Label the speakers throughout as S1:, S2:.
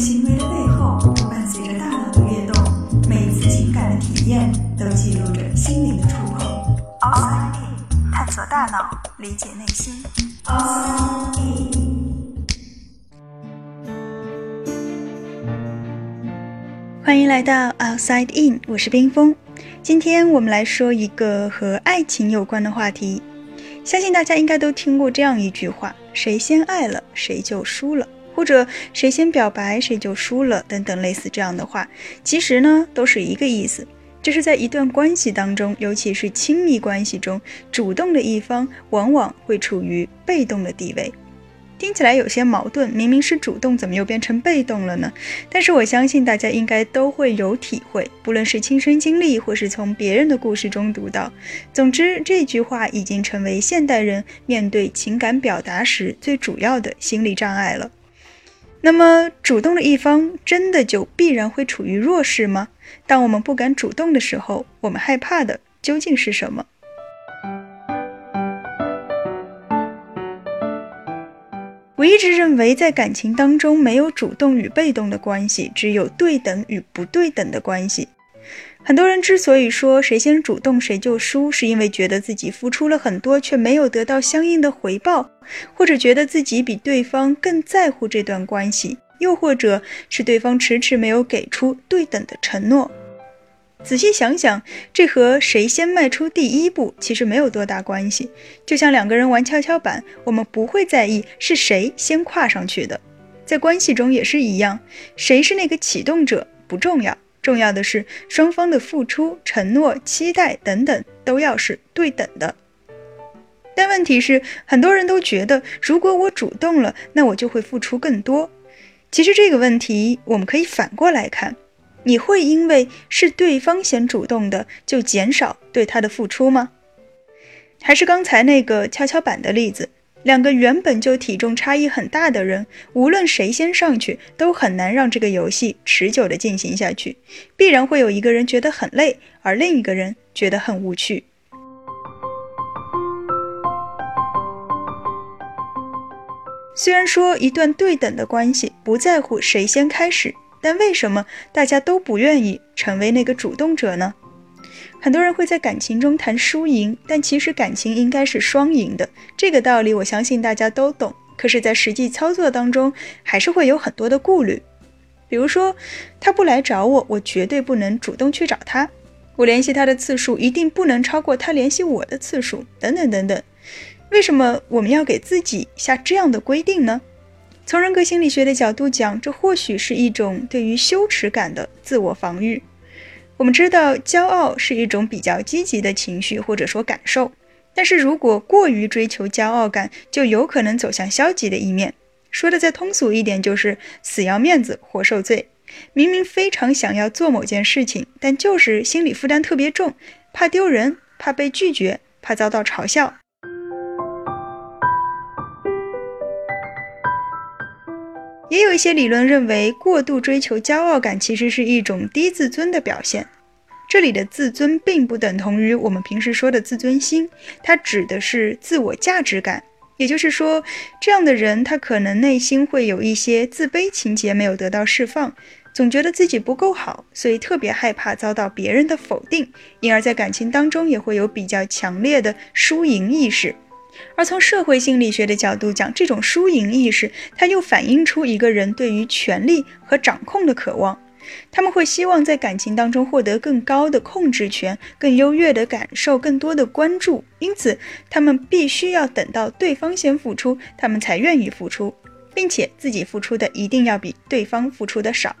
S1: 行为的背后，伴随着大脑的跃动，每一次情感的体验都记录着心灵的触碰。Outside In，探索大脑，理解内心。Outside In，
S2: 欢迎来到 Outside In，我是冰峰。今天我们来说一个和爱情有关的话题。相信大家应该都听过这样一句话：“谁先爱了，谁就输了。”或者谁先表白谁就输了等等类似这样的话，其实呢都是一个意思，就是在一段关系当中，尤其是亲密关系中，主动的一方往往会处于被动的地位。听起来有些矛盾，明明是主动，怎么又变成被动了呢？但是我相信大家应该都会有体会，不论是亲身经历，或是从别人的故事中读到。总之，这句话已经成为现代人面对情感表达时最主要的心理障碍了。那么，主动的一方真的就必然会处于弱势吗？当我们不敢主动的时候，我们害怕的究竟是什么？我一直认为，在感情当中，没有主动与被动的关系，只有对等与不对等的关系。很多人之所以说谁先主动谁就输，是因为觉得自己付出了很多，却没有得到相应的回报，或者觉得自己比对方更在乎这段关系，又或者是对方迟迟没有给出对等的承诺。仔细想想，这和谁先迈出第一步其实没有多大关系。就像两个人玩跷跷板，我们不会在意是谁先跨上去的，在关系中也是一样，谁是那个启动者不重要。重要的是，双方的付出、承诺、期待等等都要是对等的。但问题是，很多人都觉得，如果我主动了，那我就会付出更多。其实这个问题，我们可以反过来看：你会因为是对方先主动的，就减少对他的付出吗？还是刚才那个跷跷板的例子？两个原本就体重差异很大的人，无论谁先上去，都很难让这个游戏持久的进行下去。必然会有一个人觉得很累，而另一个人觉得很无趣。虽然说一段对等的关系不在乎谁先开始，但为什么大家都不愿意成为那个主动者呢？很多人会在感情中谈输赢，但其实感情应该是双赢的。这个道理我相信大家都懂。可是，在实际操作当中，还是会有很多的顾虑。比如说，他不来找我，我绝对不能主动去找他；我联系他的次数一定不能超过他联系我的次数，等等等等。为什么我们要给自己下这样的规定呢？从人格心理学的角度讲，这或许是一种对于羞耻感的自我防御。我们知道，骄傲是一种比较积极的情绪或者说感受，但是如果过于追求骄傲感，就有可能走向消极的一面。说的再通俗一点，就是死要面子活受罪。明明非常想要做某件事情，但就是心理负担特别重，怕丢人，怕被拒绝，怕遭到嘲笑。也有一些理论认为，过度追求骄傲感其实是一种低自尊的表现。这里的自尊并不等同于我们平时说的自尊心，它指的是自我价值感。也就是说，这样的人他可能内心会有一些自卑情节没有得到释放，总觉得自己不够好，所以特别害怕遭到别人的否定，因而在感情当中也会有比较强烈的输赢意识。而从社会心理学的角度讲，这种输赢意识，它又反映出一个人对于权力和掌控的渴望。他们会希望在感情当中获得更高的控制权、更优越的感受、更多的关注，因此他们必须要等到对方先付出，他们才愿意付出，并且自己付出的一定要比对方付出的少。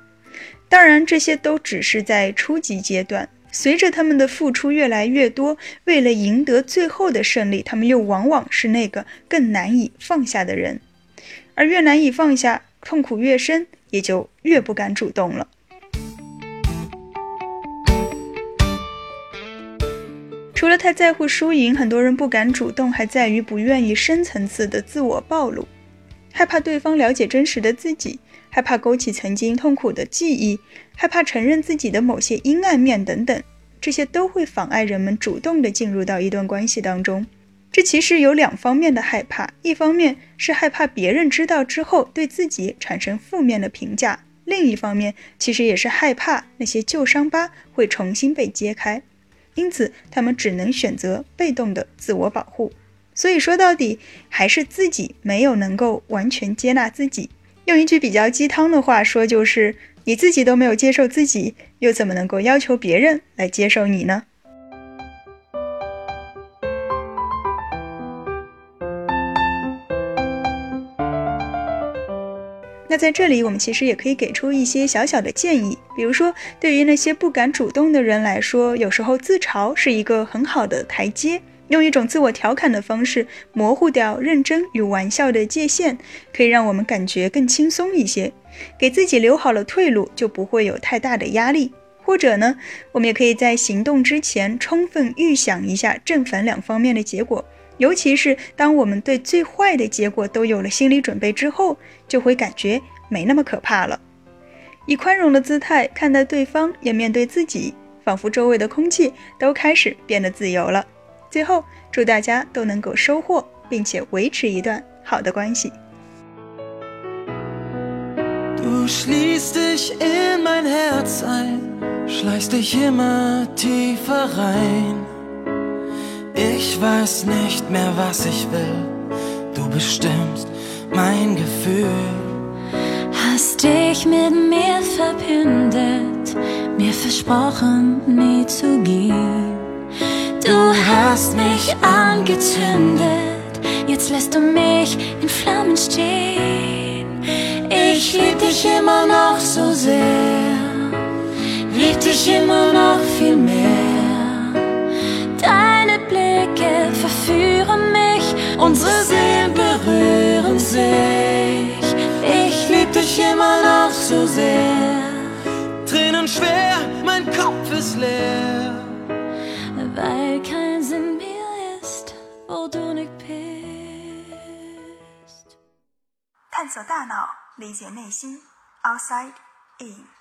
S2: 当然，这些都只是在初级阶段。随着他们的付出越来越多，为了赢得最后的胜利，他们又往往是那个更难以放下的人，而越难以放下，痛苦越深，也就越不敢主动了。除了太在乎输赢，很多人不敢主动，还在于不愿意深层次的自我暴露，害怕对方了解真实的自己。害怕勾起曾经痛苦的记忆，害怕承认自己的某些阴暗面等等，这些都会妨碍人们主动的进入到一段关系当中。这其实有两方面的害怕，一方面是害怕别人知道之后对自己产生负面的评价，另一方面其实也是害怕那些旧伤疤会重新被揭开，因此他们只能选择被动的自我保护。所以说到底还是自己没有能够完全接纳自己。用一句比较鸡汤的话说，就是你自己都没有接受自己，又怎么能够要求别人来接受你呢？那在这里，我们其实也可以给出一些小小的建议，比如说，对于那些不敢主动的人来说，有时候自嘲是一个很好的台阶，用一种自我调侃的方式模糊掉认真与玩笑的界限，可以让我们感觉更轻松一些，给自己留好了退路，就不会有太大的压力。或者呢，我们也可以在行动之前充分预想一下正反两方面的结果。尤其是当我们对最坏的结果都有了心理准备之后，就会感觉没那么可怕了。以宽容的姿态看待对方，也面对自己，仿佛周围的空气都开始变得自由了。最后，祝大家都能够收获并且维持一段好的关系。
S3: Ich weiß nicht mehr, was ich will. Du bestimmst mein Gefühl.
S4: Hast dich mit mir verbündet, mir versprochen, nie zu gehen. Du hast mich angezündet, jetzt lässt du mich in Flammen stehen. Ich lieb dich immer noch so sehr, lieb dich immer noch viel mehr. Blicke verführen mich, unsere Seelen berühren sich. Ich lieb dich immer noch so sehr.
S3: Tränen schwer,
S1: 大脑，理解内心，Outside In。